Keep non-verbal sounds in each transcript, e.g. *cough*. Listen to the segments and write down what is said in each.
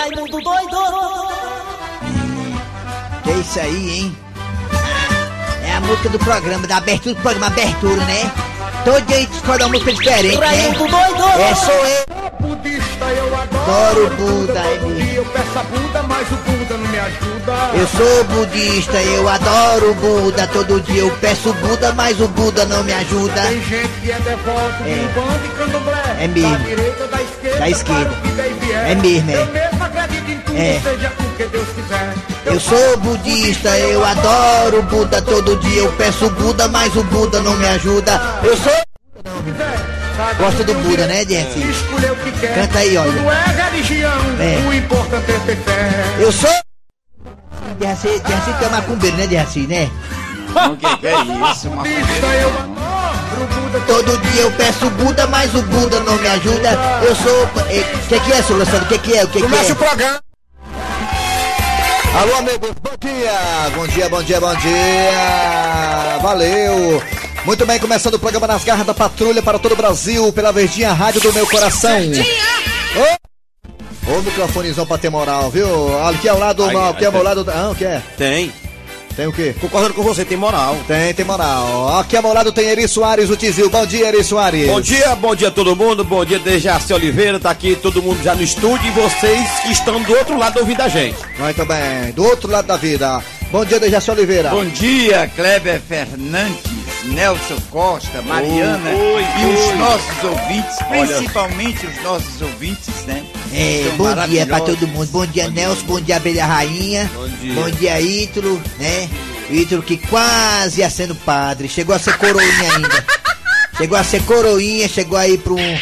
Raimundo doido! Que isso aí, hein? É a música do programa, da abertura do programa Abertura, né? Todo dia a gente escolhe uma música diferente, né? Raimundo doido! É, sou eu. budista eu adoro. Buda, é Todo mesmo. dia eu peço a Buda, mas o Buda não me ajuda. Eu sou budista, eu adoro o Buda. Todo dia eu peço Buda, mas o Buda não me ajuda. Tem gente que é devoto É. de e Candomblé. É mesmo. Da direita da esquerda. Da esquerda. para o que der vier. É mesmo, é. Eu mesmo acredito em tudo, É. seja o que Deus quiser. Eu sou budista, eu adoro o Buda. Todo dia eu peço Buda, mas o Buda não me ajuda. Eu sou. Gosta do Buda, né, Jeff? Escolher o que quer. Canta aí, olha. Tudo é religião. É. O importante é ter fé. Eu sou. Derraci, Derraci tu é macumbeiro, né, Derraci, né? O que, que é isso, mano? O Buda Todo dia eu peço Buda, mas o Buda não me ajuda. Eu sou. O que, que é, seu Luciano? O que, que é? O que, que Começa o é? programa. Alô, amigos, bom dia! Bom dia, bom dia, bom dia! Valeu! Muito bem, começando o programa Nas Garras da Patrulha para todo o Brasil, pela Verdinha Rádio do Meu Coração. Ô, Ô microfonezão pra ter moral, viu? Aqui ao lado, Ai, aqui ao ai, meu lado. Ah, o que é? Tem. Tem o quê? Concordando com você, tem moral. Tem, tem moral. Aqui ao meu lado tem Eri Soares, o Tizil. Bom dia, Eri Soares. Bom dia, bom dia a todo mundo, bom dia Dejaci Oliveira, tá aqui todo mundo já no estúdio e vocês que estão do outro lado ouvindo a gente. Muito bem, do outro lado da vida. Bom dia, Dejaci Oliveira. Bom dia, Kleber Fernandes, Nelson Costa, Mariana Oi, e oi. os nossos ouvintes, Olha. principalmente os nossos ouvintes, né? É, bom dia pra todo mundo. Bom dia, Nelson. Bom dia, Abelha Rainha. Bom dia. Bom dia, Ítalo, né? Ítalo que quase ia sendo padre. Chegou a ser coroinha ainda. *laughs* Chegou a ser coroinha, chegou aí pra um.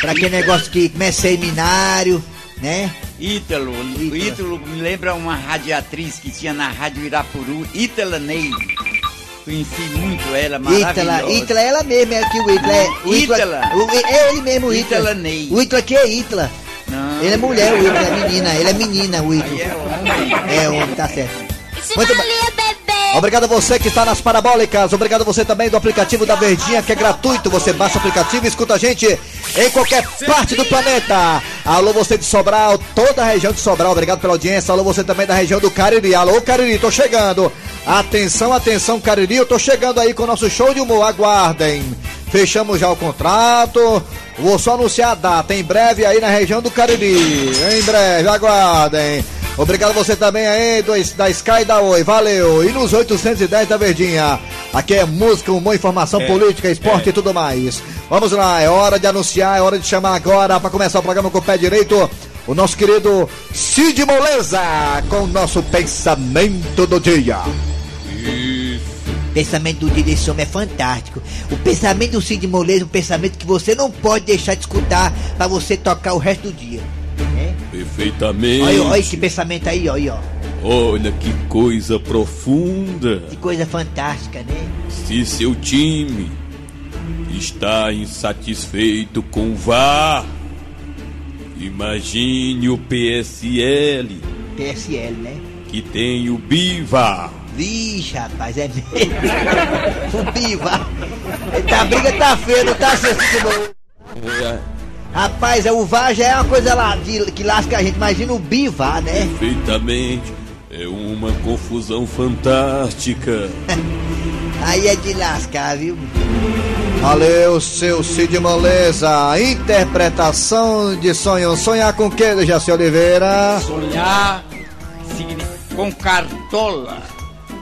Pra aquele negócio que começa seminário, né? Ítalo, Ítalo. o Ítalo me lembra uma radiatriz que tinha na Rádio Irapuru, Ítala Ney. Conheci muito ela, maravilhosa. Ítala, ela mesma é aqui o Ítala. É, o Ítala. o- é ele mesmo, o Ítala. Ítala Ney. O Ítala aqui é Ítala. Não, Ele é mulher, o Ítala é menina. Ele é menina, o aí Ítala. é homem. É homem, tá certo. Muito bem. Obrigado a você que está nas parabólicas. Obrigado a você também do aplicativo da Verdinha, que é gratuito. Você baixa o aplicativo e escuta a gente em qualquer parte do planeta. Alô, você de Sobral, toda a região de Sobral. Obrigado pela audiência. Alô, você também da região do Cariri. Alô, Cariri, tô chegando. Atenção, atenção, Cariri. Eu tô chegando aí com o nosso show de humor. Aguardem. Fechamos já o contrato. Vou só anunciar a data. Em breve aí na região do Cariri. Em breve, aguardem. Obrigado você também aí do, da Sky e da Oi, valeu. E nos 810 da Verdinha. Aqui é música, humor, informação política, esporte e tudo mais. Vamos lá, é hora de anunciar, é hora de chamar agora para começar o programa com o pé direito. O nosso querido Cid Moleza com o nosso pensamento do dia. O pensamento do dia desse homem é fantástico. O pensamento do Cid Moleza é um pensamento que você não pode deixar de escutar pra você tocar o resto do dia. né? Perfeitamente. Olha, olha esse pensamento aí, olha, ó. Olha que coisa profunda. Que coisa fantástica, né? Se seu time está insatisfeito com o VAR, imagine o PSL PSL, né? que tem o BIVAR. Vixe, rapaz, é mesmo. o Biva. Eita, a briga tá feia, não tá Cid Moleza? Rapaz, é, o VAR já é uma coisa lá de, que lasca a gente. Imagina o Biva, né? Perfeitamente. É uma confusão fantástica. *laughs* Aí é de lascar, viu? Valeu, seu Cid Moleza. Interpretação de sonho. Sonhar com o que, Jaci Oliveira? Sonhar com cartola.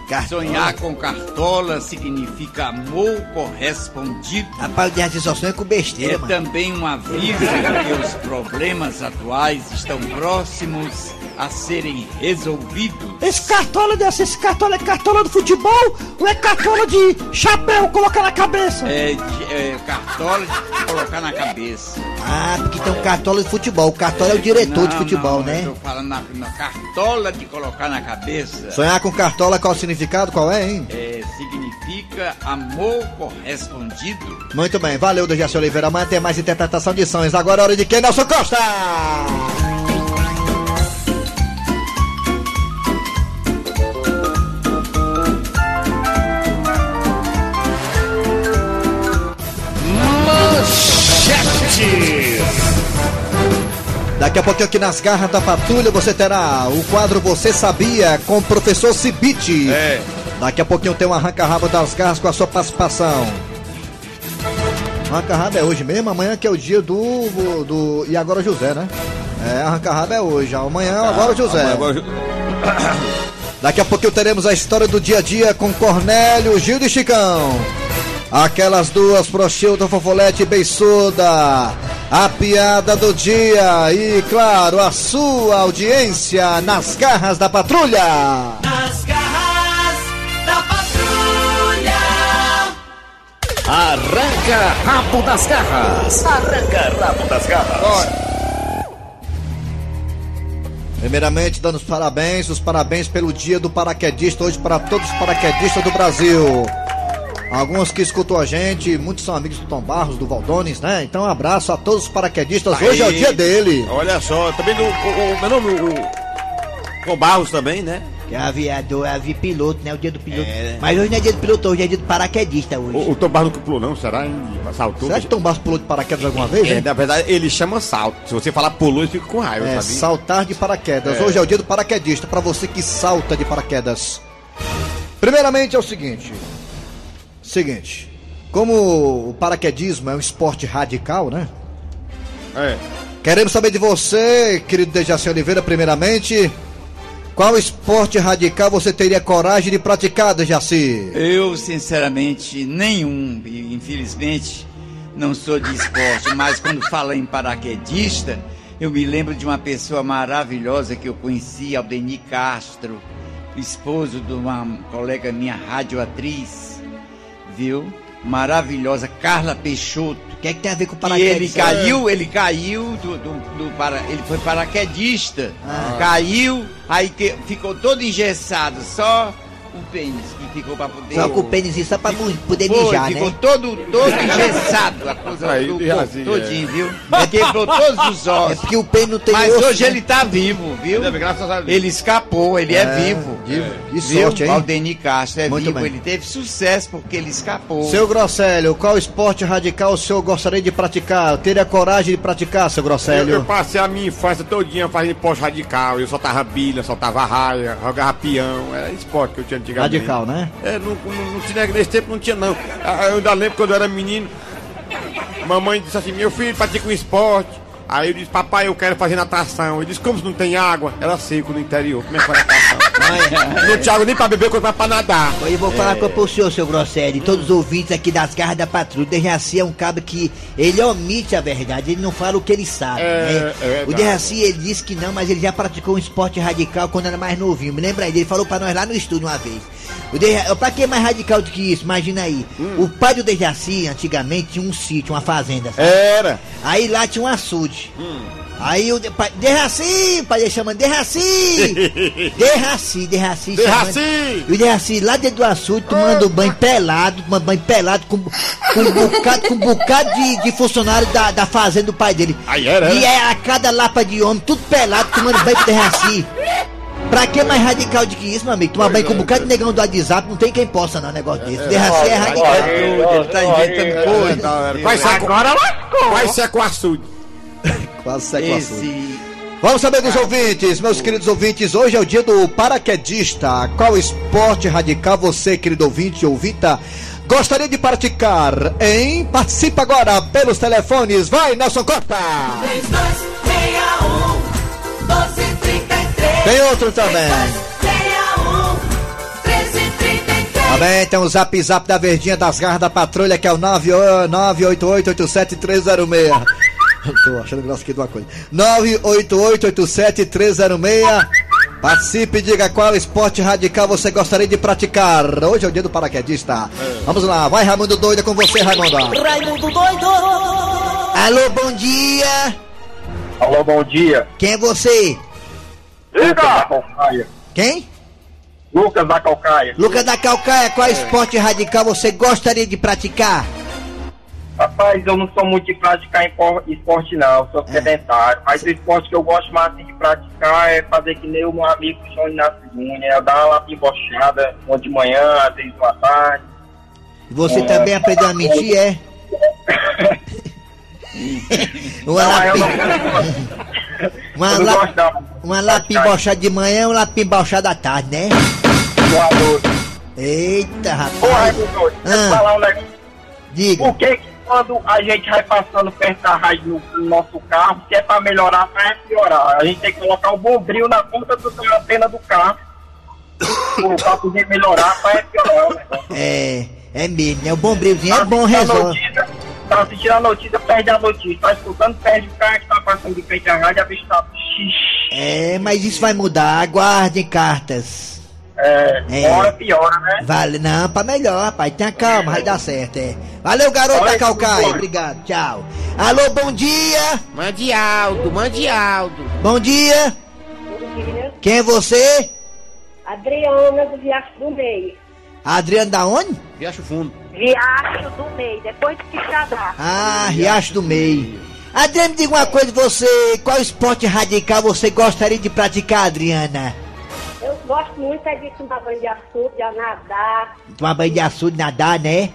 Cartola. Sonhar com cartola significa amor correspondido. Rapaz, o de só sonha com besteira, É mano. também um aviso que os problemas atuais estão próximos a serem resolvidos. Esse cartola dessa, esse cartola é cartola do futebol ou é cartola de chapéu colocar na cabeça? É, de- é cartola de colocar na cabeça. Ah, porque tem um cartola de futebol. O cartola é o diretor de Não, futebol, não, né? Eu tô falando na, na cartola de colocar na cabeça. Sonhar com cartola, qual o significado? Qual é, hein? É, significa amor correspondido. Muito bem, valeu, Dejaci Oliveira. Amanhã tem mais interpretação de sonhos. Agora é hora de quem? Nelson Costa! Daqui a pouquinho aqui nas garras da patrulha você terá o quadro Você Sabia com o professor Cibite. É. Daqui a pouquinho tem um arranca-rabo das garras com a sua participação. Arranca-rabo é hoje mesmo, amanhã que é o dia do, do. E agora José, né? É, arranca-rabo é hoje. Amanhã agora José. Agora, *coughs* Daqui a pouquinho teremos a história do dia a dia com Cornélio, Gil e Chicão. Aquelas duas prochilda, fofolete e beiçuda. A piada do dia e, claro, a sua audiência nas garras da patrulha. Nas garras da patrulha. Arranca rabo das garras. Arranca rabo das garras. Primeiramente, dando os parabéns, os parabéns pelo dia do paraquedista, hoje para todos os paraquedistas do Brasil. Alguns que escutou a gente, muitos são amigos do Tom Barros, do Valdones, né? Então, um abraço a todos os paraquedistas, hoje é o Aí. dia dele. Olha só, também do. O, o, meu nome, o. Com Barros também, né? Que é aviador, é avipiloto, né? O dia do piloto. É. Mas hoje não é dia do piloto, hoje é dia do paraquedista hoje. O, o Tom Barros nunca pulou, não? Será? Hein? Saltou? Será que Tom Barros pulou de paraquedas alguma vez, É, na verdade, ele chama salto. Se você falar pulou, ele fica com raiva, É, sabe? saltar de paraquedas. É. Hoje é o dia do paraquedista, para você que salta de paraquedas. Primeiramente é o seguinte. Seguinte. Como o paraquedismo é um esporte radical, né? É. Queremos saber de você, querido Dejaci Oliveira, primeiramente. Qual esporte radical você teria coragem de praticar, Dejaci? Eu, sinceramente, nenhum. Infelizmente, não sou de esporte, mas quando fala em paraquedista, eu me lembro de uma pessoa maravilhosa que eu conheci, Aldeni Castro, esposo de uma colega minha, radioatriz, viu? Maravilhosa, Carla Peixoto. O que é que tem a ver com paraquedas? ele caiu, ele caiu do, do, do para, ele foi paraquedista, Ah. caiu, aí que- ficou todo engessado, só o pênis que ficou para poder. Só com o pênis só pra poder Foi, mijar, ficou né? todo, todo *laughs* engessado, a coisa Aí, do e corpo assim, todinho, viu? Ele quebrou todos os É ossos. porque o pênis não tem Mas osso, hoje né? ele tá vivo, viu? Graças a Deus. Ele escapou, ele é, vivo. De, de Viu? sorte, hein? Aldeni Castro é Muito vivo, bem. ele teve sucesso porque ele escapou. Seu Grosselio, qual esporte radical o senhor gostaria de praticar? Eu teria coragem de praticar, seu Eu, eu Grosselio? passei a minha infância todinha fazendo esporte radical. Eu soltava bilha, soltava raia, jogava peão. Era esporte que eu tinha antigamente. Radical, né? É, não, não, não tinha, nesse tempo não tinha não. Ah, Eu ainda lembro quando eu era menino, mamãe disse assim, meu filho pratica um esporte. Aí eu disse, papai, eu quero fazer natação. Ele disse, como se não tem água? Era seco no interior. Como é que foi natação? Não água nem pra beber, quanto mais pra nadar. Eu vou falar com pro senhor, seu Grosselio, e todos os ouvintes aqui das garras da patrulha. O Dejaci é um cabo que ele omite a verdade, ele não fala o que ele sabe, É, né? é o Dejaci, ele disse que não, mas ele já praticou um esporte radical quando era mais novinho. Me lembra aí, ele falou pra nós lá no estúdio uma vez. O Deja... Pra que mais radical do que isso? Imagina aí. Hum. O pai do Dejaci, antigamente, tinha um sítio, uma fazenda, sabe? Era. Aí lá tinha um açude. Hum. Aí o de- pai, Derraci, pai dele chamando Derraci! Derraci, Derraci. Derraci! chamando- E o Derraci lá dentro do açude tomando banho pelado, tomando banho pelado com, com um bocado, com um bocado de, de funcionário da, da fazenda do pai dele. Aí era, E era? é a cada lapa de homem, tudo pelado, tomando banho com Derraci. Pra que mais radical do que isso, meu amigo? Tomar banho com um bocado de negão do WhatsApp, não tem quem possa não, negócio desse. Derraci é radical. Ele tá inventando coisa. Vai ser agora lascou. Vai ser com açude. Quase o. Esse. Vamos saber dos ouvintes, meus queridos ouvintes. Hoje é o dia do paraquedista. Qual esporte radical você, querido ouvinte ou ouvinte, gostaria de praticar? Hein? Participa agora pelos telefones. Vai, Nelson Costa! 3261 1233. Tem outro também. 3261 1333. Também tem o zap zap da verdinha das garras da patrulha, que é o 98887-306. Tô achando graça aqui de uma coisa. 98887-306. Participe e diga qual esporte radical você gostaria de praticar. Hoje é o dia do paraquedista. Vamos lá, vai Raimundo Doido é com você, Raimundo. Raimundo doido. Alô, bom dia! Alô, bom dia. Quem é você? Lucas da Calcaia. Quem? Lucas da Calcaia. Lucas da Calcaia, qual esporte radical você gostaria de praticar? Rapaz, eu não sou muito de praticar esporte não, eu sou sedentário. Mas o esporte que eu gosto mais assim, de praticar é fazer que nem o meu amigo João Inácio Júnior, é dar uma lapinha embochada, uma de manhã, às vezes uma tarde. Você É. também aprendeu a mentir, é? *laughs* Uma não, *laughs* uma, la, gosto uma de manhã e um lapim bochada à tarde, né? Voador. Eita, Ô, rapaz. Raimundo, doido, deixa eu Ah. falar um negócio. Diga. Por que quando a gente vai passando perto da rádio no, no nosso carro, se é pra melhorar, pra piorar? A gente tem que colocar o bombril na ponta do, da antena do carro pra poder melhorar, pra piorar o negócio. É, é mesmo, né? O bombrilzinho é Tá bom, assistindo a resolve. notícia, Tá assistindo a notícia, perde a notícia. Tá escutando, perde o carro que tá passando de frente à rádio, a bicha tá... É, mas isso vai mudar. Aguardem cartas. É, É. hora piora, né? Vale, não, pra melhor, rapaz. Tenha calma, vai dar certo, é. Valeu, garoto da Calcaia. bom. Obrigado, tchau. Alô, bom dia. Mande Aldo, mande Aldo. Bom dia. Quem é você? Adriana do Riacho do Meio. Adriano da onde? Riacho Fundo. Riacho do Meio, depois de Quixadá. Ah, Riacho do Meio. Adriano, me diga uma coisa, você, qual esporte radical você gostaria de praticar, Adriana? Gosto muito é de tomar banho de açúcar, de nadar. Tomar banho de açude, nadar, né?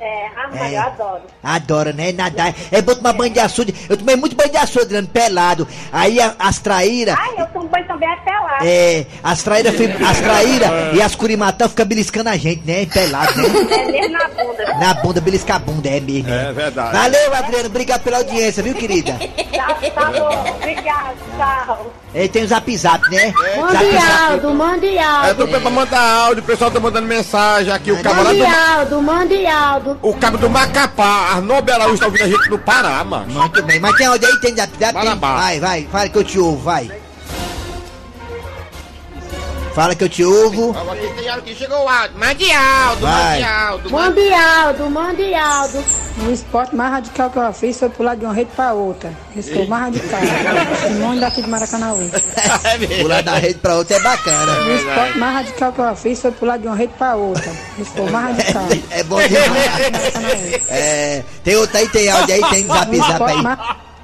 É, ah, É. eu adoro. Adora, né? Nadar. É bom tomar banho de açude. Eu tomei muito banho de açude, Adriano, pelado. Aí a- as traíras... Ai, eu tomo banho também até lá. É, as traíras as traíra e as curimatã ficam beliscando a gente, né? Pelado, né? É mesmo na bunda. Na bunda, beliscar a bunda, é mesmo. É verdade. Valeu, Adriano, obrigado pela audiência, viu, querida? Tá, tá bom, obrigado, tchau. Ele tem o zap zap, né? Mande Zap zap. Aldo, mande É, Aldo. tô pra mandar áudio, o pessoal tá mandando mensagem aqui, o camarada Mande do... Aldo, mande Aldo. O cabo do Macapá, Arnaldo Belaúz tá ouvindo a gente no Pará, mano. Muito bem, mas tem áudio aí, tem zap zap? Vai. Vai, vai, fala que eu te ouvo, vai. Fala que eu te ouvo. Aqui tem áudio que chegou o áudio. Mande Aldo, Vai. mande Aldo. Mande Aldo, mande Aldo. O esporte mais radical que eu fiz foi pular de uma rede pra outra. Esse foi o mais radical. *laughs* Simone daqui de Maracanã. *laughs* Pular da rede pra outra é bacana. O esporte mais radical que eu fiz foi pular de uma rede pra outra. Esse foi o mais radical. É bom demais. *laughs* É, tem outro aí, tem áudio aí, tem zap zap aí.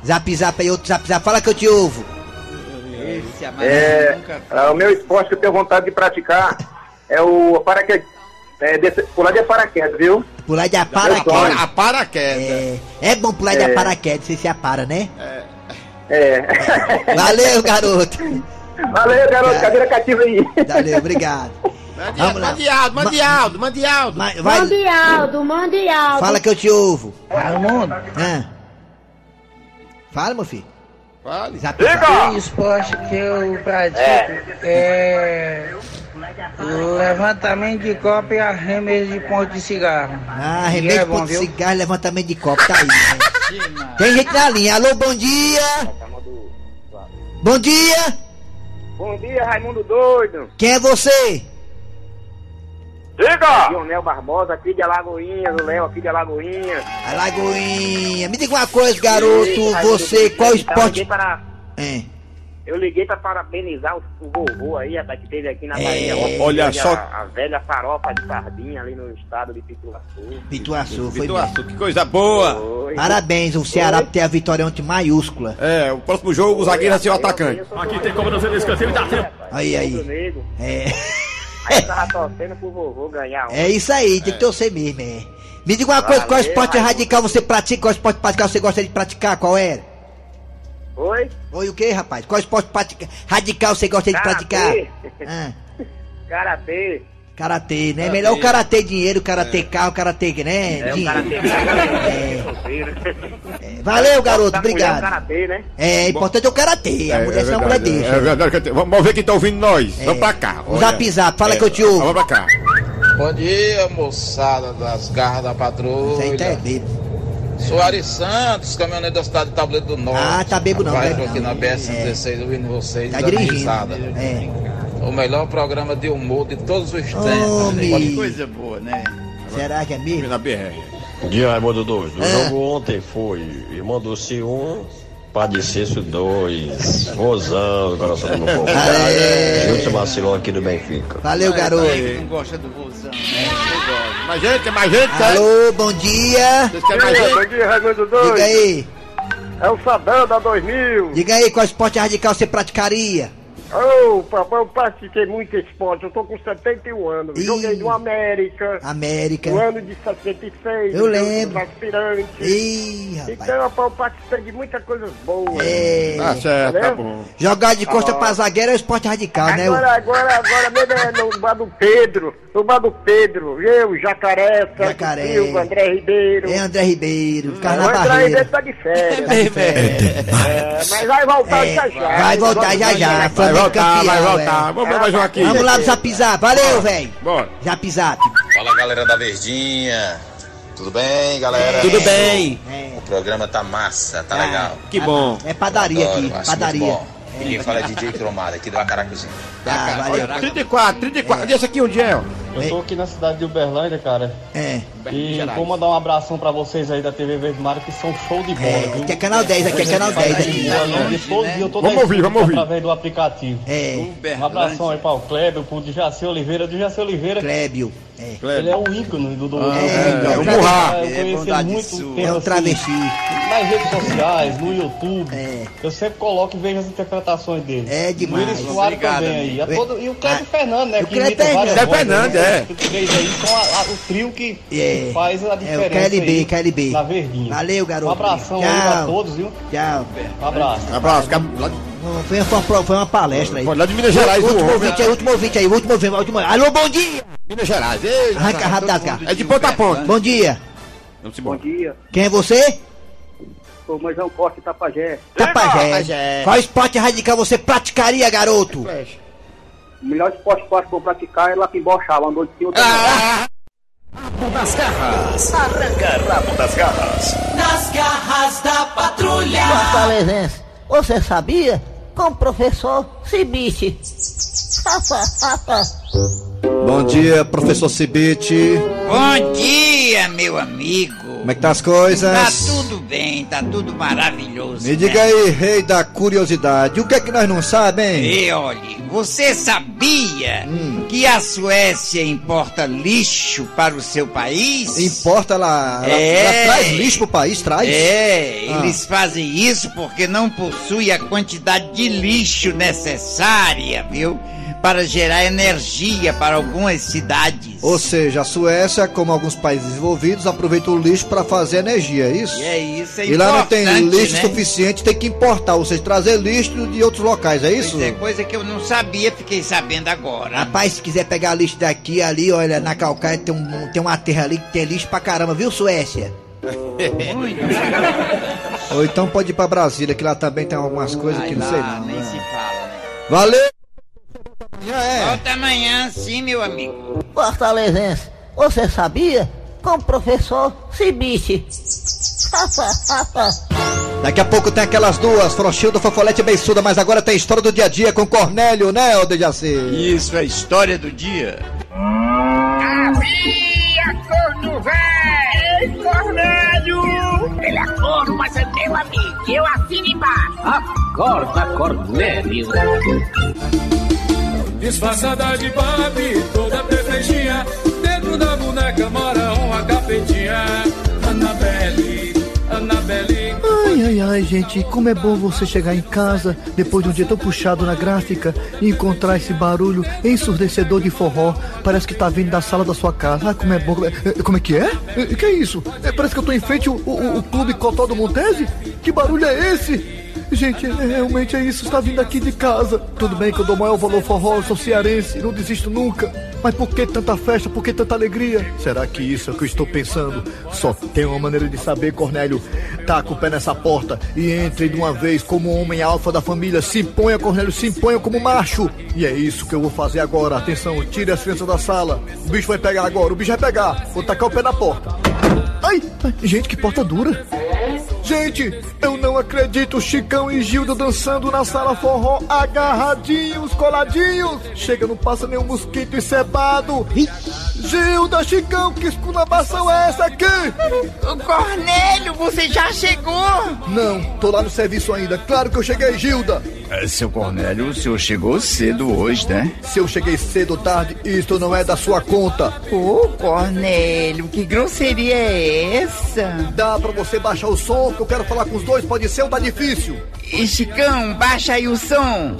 Zap zap aí, outro zap zap. Fala que eu te ouvo. Esse É, nunca é, o meu esporte que eu tenho vontade de praticar é o paraquedas. É, pular de paraquedas, viu? Pular de paraquedas. A paraquedas. É, é bom pular de É. paraquedas, você se apara, né? É. Valeu, garoto. Valeu, garoto. Cadeira cativa aí. Valeu, obrigado. Mande, mande Aldo, mande Ma- Aldo, mande Aldo. Vai, Mande Aldo, mande Aldo. fala que eu te ouvo. Raimundo, Ah. Fala, meu filho. Fale. Zap, zap. o esporte que eu pratico é levantamento de copo e arremesso de ponto de cigarro. Ah, E remédio é bom, ponto de cigarro, levantamento de copo, tá aí. Né? Tem gente na linha. Alô, bom dia. Bom dia. Bom dia, Raimundo Doido. Quem é você? Diga! Lionel Barbosa, aqui de Alagoinhas, o Léo aqui de Alagoinhas. A Lagoinha. Me diga uma coisa, garoto. Você, qual esporte... para, É. eu liguei para parabenizar o, o vovô aí, rapaz, que teve aqui na É, Bahia. olha só- A, a velha farofa de sardinha ali no estado de Pituaçu. Pituaçu, foi. Pituaçu, que coisa boa. Foi. Parabéns, o Ceará ter a vitória ontem maiúscula. É, o próximo jogo o zagueiro vai ser o atacante. Aqui tem como você escanteio e dá tempo. Aí, aí. É. Aí eu tava torcendo pro vovô ganhar um. É isso aí, tem que torcer mesmo, é. Me diga uma coisa, qual Valeu, esporte radical você pratica? Qual esporte radical você gosta de praticar? Qual era? Oi? Oi, o que, rapaz? Qual esporte pratica- radical você gosta de praticar? Karatê. *laughs* Ah, Karatê. karatê, né? Melhor o karatê dinheiro, o karatê carro, o karatê, né? É o Dinheiro. karatê. É, Valeu, garoto, mulher, obrigado. o karatê, né? É, importante é o karatê. A mulher só a mulher deixa. É verdade. Vamos ver quem tá ouvindo nós. Vamos pra cá. O zap zap, fala que eu te ouvo. Vamos pra cá. Bom dia, moçada das garras da tá é patrulha. bebo. Soares Santos, caminhoneiro da cidade de Tabuleiro do Norte. Ah, tá bebo não, Vai, tô aqui na BS-16 ouvindo vocês, Tá dirigindo. É. O melhor programa de humor de todos os tempos. Homem. Que coisa boa, né? Será que é mesmo? Na BR. Dia, Raimundo dois. O É. jogo ontem foi Irmão Doce 1, Padecêncio 2, Rosão, do coração do meu povo. Júlio Marcilão aqui do Benfica. Valeu, garoto. Não gosta do vozão, né? Mais gente, mais gente? Alô, bom dia. Gente? dia, Raimundo Doido. Diga aí. É o Sadão da 2000. Diga aí, qual esporte radical você praticaria? Ô, papai, eu pratiquei muito esporte, eu tô com 71 anos. Ih. Joguei no América. América. No ano de 66. Eu lembro. nos aspirantes. Ih, rapaz. Então, rapaz, eu participei de muitas coisas boas. É. Tá certo, tá Entendeu? bom. Jogar de costa Ah. pra zagueiro é esporte radical, né? Agora, agora, agora mesmo é no bar do Pedro, do Pedro, eu, Jacaré, Jacaré. Silva, André Ribeiro. É André Ribeiro, ficar o na André barreira. Ribeiro tá de férias. É, mas vai voltar É, já já. vai voltar já já. Vai Flamengo voltar, campeão, vai voltar. é. Vamos ver mais um aqui. Vamos lá no Zap Zap. Valeu, velho. Bora. Zap Zap. Fala galera da Verdinha. Tudo bem, galera? Tudo bem. O programa tá massa, tá Ah, legal. Que bom. É padaria Adoro, aqui, padaria. E quem fala é DJ Cromada, aqui do Acaracuzinho. Tá, valeu. 34, 34. E esse aqui onde é? ó? Eu tô aqui na cidade de Uberlândia, cara. É. E vou mandar um abração pra vocês aí da TV Verde Mar, que são show de bola, É, viu? aqui é canal 10, aqui é canal 10 aqui. Tô Vamos ouvir, vamos ouvir. Através do aplicativo. É. Um abração aí para o Kleber, pro Jaci Oliveira. Do Jaci Oliveira, Clébio. É. ele é um ícone do do É, do- é, Eu um conheci- burra. Eu É conheci bondade muito sua. tempo É um assim, travesti. nas redes sociais, no YouTube. É. Eu sempre coloco e vejo as interpretações dele. É demais. O Willis Soares Obrigado, também aí. A todo- e o Kleber Ah, Fernandes, né? o que Kleber imita várias Kleber vozes, Fernandes, né? é. Que fez aí com a- a- o trio que, É. que faz a É diferença. o KLB, aí KLB. Na verdinha. Valeu, garoto. Um abração aí Tchau. pra todos, viu? Tchau. Um abraço. Um abraço. fica Lá de, Não, Foi, foi, uma- foi uma palestra aí. lá de Minas Gerais, O último ouvinte aí, último ouvinte aí, último ouvinte, último. Alô, bom dia! Minas Gerais. Ei, Arranca rápido das garras. É de ponta a ponta. Bom dia. Vamos Bom dia, Quem é você? sou Majão Costa Tapajé. Tapajé. Qual esporte radical você praticaria, garoto? O melhor esporte que eu acho que vou praticar é lá que embochar, andou de cima. Rabo das garras. Arranca rabo das garras. Nas garras da patrulha. Fortalezense, você sabia? Com o professor Cibite. Bom dia, professor Cibite. Bom dia, meu amigo. Como é que tá as coisas? Tá tudo bem, tá tudo maravilhoso. Me diga né? aí, rei da curiosidade, o que é que nós não sabemos? E olhe, você sabia Hum. Que a Suécia importa lixo para o seu país? Importa ela, ela, É. ela traz lixo pro país, traz? É, Ah. eles fazem isso porque não possui a quantidade de lixo necessária, viu? Para gerar energia para algumas cidades. Ou seja, a Suécia, como alguns países desenvolvidos, aproveita o lixo para fazer energia, é isso? E é isso, é E lá não tem lixo né? suficiente, tem que importar, ou seja, trazer lixo de outros locais, é isso? Pois é, coisa que eu não sabia, fiquei sabendo agora. Rapaz, se quiser pegar lixo daqui, ali, olha, na calcaia tem, um, tem uma terra ali que tem lixo pra caramba, viu, Suécia? Ou então pode ir pra Brasília, que lá também tem algumas coisas Ai, que não lá, sei não. nem né? se fala, né? Valeu! Já é. Volta amanhã, sim, meu amigo. Fortalezense, você sabia? Com o professor Cibite. *laughs* Daqui a pouco tem aquelas duas, Frouxildo, Fofolete e Beiçuda, mas agora tem história do dia a dia com Cornélio, né, ô Dejaci? Isso é a história do dia. Havia corno velho! Ei, Cornélio! Ele é corno, mas é meu amigo. Eu assino embaixo. Acorda, Cornélio. Disfarçada de Barbie, toda perfeitinha. Dentro da boneca mora uma capetinha. Annabelle, Annabelle. Ai, ai, ai, gente, como é bom você chegar em casa depois de um dia tão puxado na gráfica e encontrar esse barulho ensurdecedor de forró. Parece que tá vindo da sala da sua casa. Ah, como é bom. Como é, como é que é? Eh, Que é isso? Eh, Parece que eu tô em frente ao, ao- ao Clube Cotó do Montese? Que barulho é esse? Gente, é- realmente é isso, está vindo aqui de casa. Tudo bem que eu dou maior valor forró, sou cearense, não desisto nunca. Mas por que tanta festa, por que tanta alegria? Será que isso é o que eu estou pensando? Só tem uma maneira de saber, Cornélio. Taca o pé nessa porta e entre de uma vez como homem alfa da família. Se imponha, Cornélio, se imponha como macho. E é isso que eu vou fazer agora. Atenção, tire as crianças da sala. O bicho vai pegar agora, o bicho vai pegar. Vou tacar o pé na porta. Ai, ai, gente, que porta dura. Gente, eu não acredito, Chicão e Gilda dançando na sala forró, agarradinhos, coladinhos. Chega, não passa nenhum mosquito encebado. Gilda, Chicão, que esculabação é essa aqui? Cornélio, você já chegou? Não, tô lá no serviço ainda. Claro que eu cheguei, Gilda. É, seu Cornélio, o senhor chegou cedo hoje, né? Se eu cheguei cedo ou tarde, isto não é da sua conta. Ô, Cornélio, que grosseria é essa? Dá pra você baixar o som, que eu quero falar com os dois, pode ser ou tá difícil? E Chicão, baixa aí o som.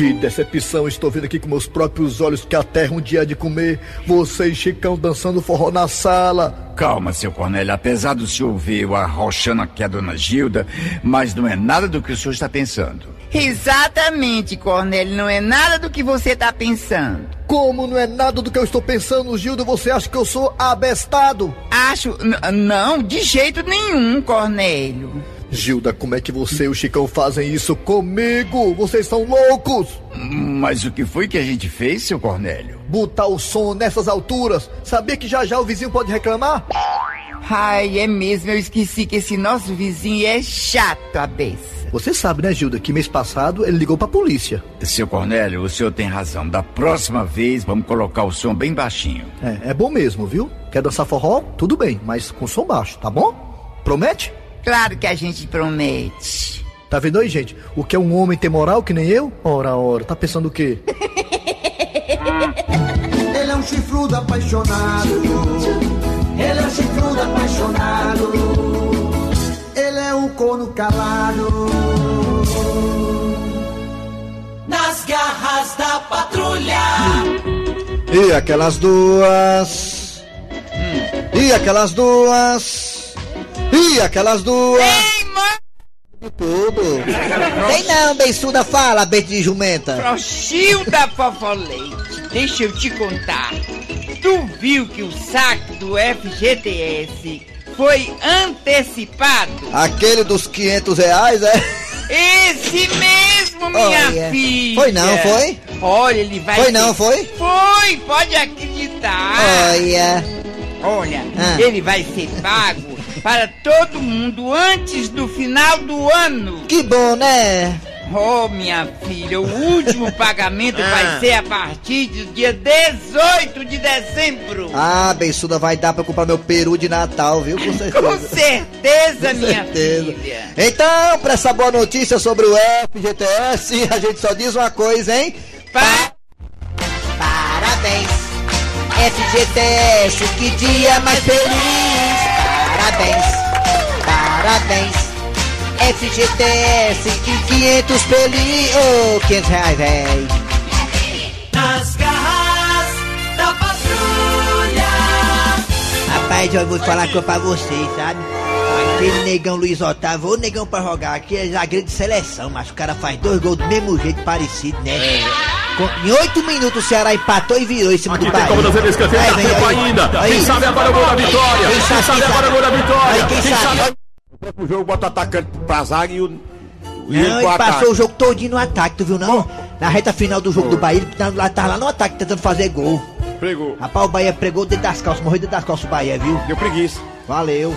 Que decepção, estou vendo aqui com meus próprios olhos que a terra um dia há de comer. Você e Chicão dançando forró na sala. Calma, seu Cornélio. Apesar do senhor ver eu arrochando aqui a dona Gilda, mas não é nada do que o senhor está pensando. Exatamente, Cornélio. Não é nada do que você tá pensando. Como não é nada do que eu estou pensando, Gilda? Você acha que eu sou abestado? Acho. n- não, de jeito nenhum, Cornélio. Gilda, como é que você e o Chicão fazem isso comigo? Vocês são loucos! Mas o que foi que a gente fez, seu Cornélio? Botar o som nessas alturas? Sabia que já já o vizinho pode reclamar? Ai, é mesmo, eu esqueci que esse nosso vizinho é chato, a beça. Você sabe, né, Gilda, que mês passado ele ligou pra polícia. Seu Cornélio, o senhor tem razão. Da próxima vez, vamos colocar o som bem baixinho. É, é bom mesmo, viu? Quer dançar forró? Tudo bem, mas com som baixo, tá bom? Promete? Claro que a gente promete. Tá vendo aí, gente? O que é um homem ter moral que nem eu? Ora, ora, tá pensando o quê? *laughs* Ele é um chifrudo apaixonado. Ele é um chifrudo apaixonado. Ele é um corno calado. Nas garras da patrulha. E aquelas duas. E aquelas duas. E aquelas duas. Tudo. Tem não, beiçuda, fala, beijo de jumenta. Prochilda Fofoleite, deixa eu te contar. Tu viu que o saque do FGTS foi antecipado? Aquele dos 500 reais, é? Esse mesmo, minha Olha, filha. foi não, foi? Olha, ele vai. Foi ser- não, foi? Foi, pode acreditar. Olha. Olha, Ah. ele vai ser pago para todo mundo antes do final do ano. Que bom, né? Oh, minha filha, o último *laughs* pagamento Ah. vai ser a partir do dia 18 de dezembro. Ah, beiçuda, vai dar pra comprar meu peru de Natal, viu? Com *laughs* certeza. Com certeza, minha certeza. filha. Então, pra essa boa notícia sobre o FGTS, *laughs* a gente só diz uma coisa, hein? Parabéns, FGTS, que dia mais feliz. Parabéns, parabéns. FGTS, que 500 feliz. Ô, 500 reais, véi. Nas garras da patrulha. Rapaz, eu vou falar coisa pra vocês, sabe? Aquele negão Luiz Otávio, ô negão pra jogar aqui, é zagueiro de seleção, mas o cara faz dois gols do mesmo jeito, parecido, né? Com- em oito minutos o Ceará empatou e virou em cima do Bahia. Como você escanteio, Aí, tá tempo aí. ainda. Aí. Quem sabe agora o gol da vitória. Quem Quem sabe agora o gol da vitória. Aí, quem sabe? O próximo jogo bota o atacante pra zaga e o. E Não, ele pro ataque. passou o jogo todinho no ataque, tu viu não? Na reta final do jogo do Bahia, ele tá lá, tá lá no ataque tentando fazer gol. Pregou. Rapaz, o Bahia pregou dentro das calças, morreu dentro das calças o Bahia, viu? Deu preguiça. Valeu.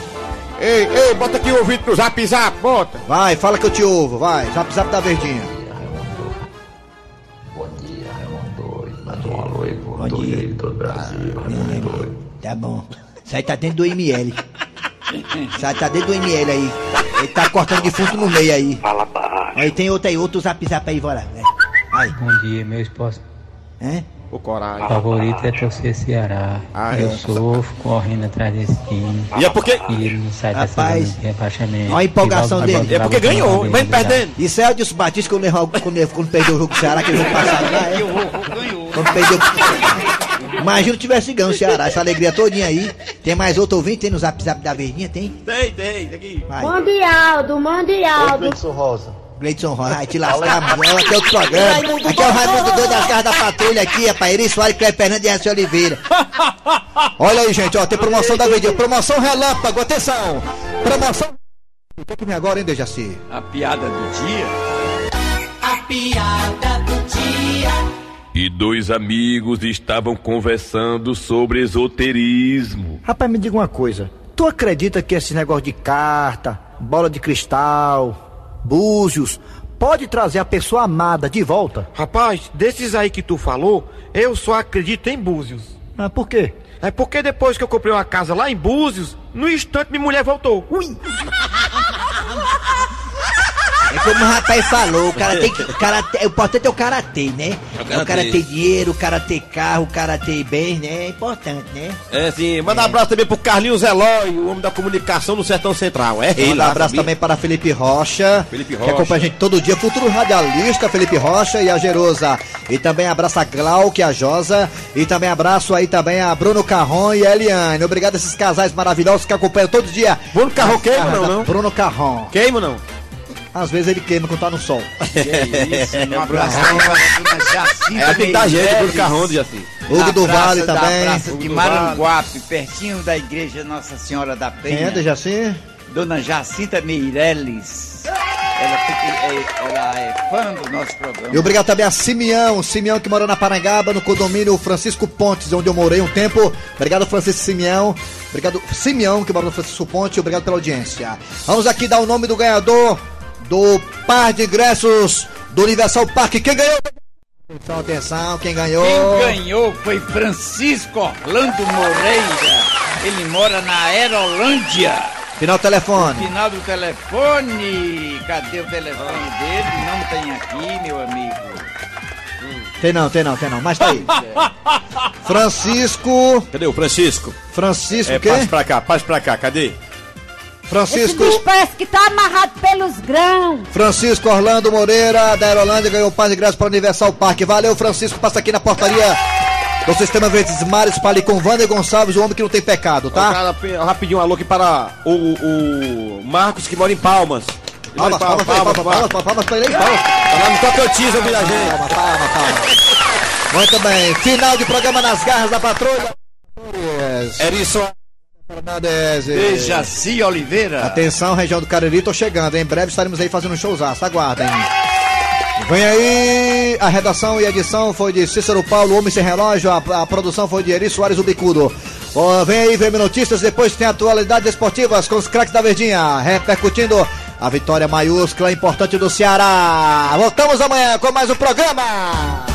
Ei, ei, bota aqui o ouvido no zap zap, bota. Vai, fala que eu te ouvo, vai. Zap zap da verdinha. Alô aí pro Antônio aí de todo o Brasil. Tá bom. Isso aí tá dentro do ML. Isso aí tá dentro do ML aí. Ele tá cortando de fundo no meio aí. Fala baixo. Aí tem outro aí, outro zap zap aí, bora. né? Aí. Bom dia, meu esporte É? O coragem. favorito é torcer Ceará. Ah, eu é. sofro correndo atrás desse time. E é porque- E ele não sai dessa Rapaz, de rebaixamento. Olha a empolgação E logo dele. É porque ganhou, vez, perdendo. Isso é o Dilson Batista quando, errou- quando, quando perdeu o jogo do Ceará, aquele jogo passado lá, é? Quando perdeu. Imagina se tivesse ganho o Ceará, essa alegria todinha aí. Tem mais outro ouvinte? Tem no zap zap da verdinha? Tem? Tem, tem, tem aqui. Vai. Mande Aldo, mande Aldo. Rosa. Gleidson Rosa, vai te lascar, mano. Aqui é outro programa. Aqui é o Raimundo Doido das Garras da Patrulha aqui, rapaz. Eri Soares, Cleber Fernandes e Raci Oliveira. Olha aí, gente, ó, tem promoção da verdinha. Promoção relâmpago, atenção. Promoção. O que que vem agora, hein, Dejaci? A piada do dia. A piada do dia. E dois amigos estavam conversando sobre esoterismo. Rapaz, me diga uma coisa. Tu acredita que esse negócio de carta, bola de cristal, búzios, pode trazer a pessoa amada de volta? Rapaz, desses aí que tu falou, eu só acredito em Búzios. Ah, por quê? É porque depois que eu comprei uma casa lá em Búzios, no instante minha mulher voltou. Ui! Como o rapaz falou, o cara tem que. O, cara, o importante é o cara ter, né? É o É cara o cara ter. dinheiro, o cara ter carro, o cara ter bens, né? É importante, né? É sim, manda um abraço também pro Carlinhos Eloy, o homem da comunicação no Sertão Central. É ele Manda um abraço sabia? também para Felipe Rocha, Felipe que Rocha. acompanha a gente todo dia, futuro radialista Felipe Rocha e a Gerosa. E também abraço a Glauque, a Josa, e também abraço aí também a Bruno Carron e a Eliane. Obrigado a esses casais maravilhosos que acompanham todo dia. Bruno Carron queima, não, não? Bruno Carron. Queima não? Às vezes ele queima quando tá no sol. *laughs* Que isso, um abraço pra dona Jacinta É, que dar jeito, Meirelles. Bruno Carron, assim. Hugo do praça Vale da também. Praça Hugo de do Maranguape, pertinho da igreja Nossa Senhora da Penha. Quem é, Dejaci? Dona Jacinta Meirelles. Ela, fica- é, ela é fã do nosso programa. E obrigado também a Simeão, Simeão que mora na Parangaba, no condomínio Francisco Pontes, onde eu morei um tempo. Obrigado, Francisco Simeão. Obrigado, Simeão, que mora no Francisco Ponte. Obrigado pela audiência. Vamos aqui dar o nome do ganhador do par de ingressos do Universal Park. Quem ganhou? Atenção, atenção, quem ganhou? Quem ganhou foi Francisco Orlando Moreira. Ele mora na Aerolândia. Final telefone. Final do telefone. Cadê o telefone dele? Não tem aqui, meu amigo. Tem não, tem não, tem não, mas tá aí. *laughs* Francisco. Cadê o Francisco? Francisco É, o quê? passe pra cá, passe pra cá, cadê? Francisco. Esse bicho parece que tá amarrado pelos grãos. Francisco Orlando Moreira, da Aerolândia, ganhou par de ingressos para o Universal Park. Valeu, Francisco. Passa aqui na portaria do Sistema Verdes Mares para ali com Wander Gonçalves, o homem que não tem pecado, tá? cara, rapidinho, alô aqui para o, o Marcos, que mora em Palmas. Palmas, palmas, palmas, palmas, palmas, palmas pra ele aí, palmas. Tá lá no Tocantins, ouvindo a gente. Palma, palma, palma. Muito bem, final de programa nas garras da patrulha. Erickson. Fernandes. Dejaci Oliveira. Atenção, região do Cariri, tô chegando. Em breve estaremos aí fazendo um showzaço, aguardem. Vem aí, a redação e edição foi de Cícero Paulo, Homem Sem Relógio, a, a produção foi de Eri Soares o Bicudo. Ó, vem aí, vem notícias, depois tem atualidades esportivas com os craques da Verdinha, repercutindo a vitória maiúscula importante do Ceará. Voltamos amanhã com mais um programa.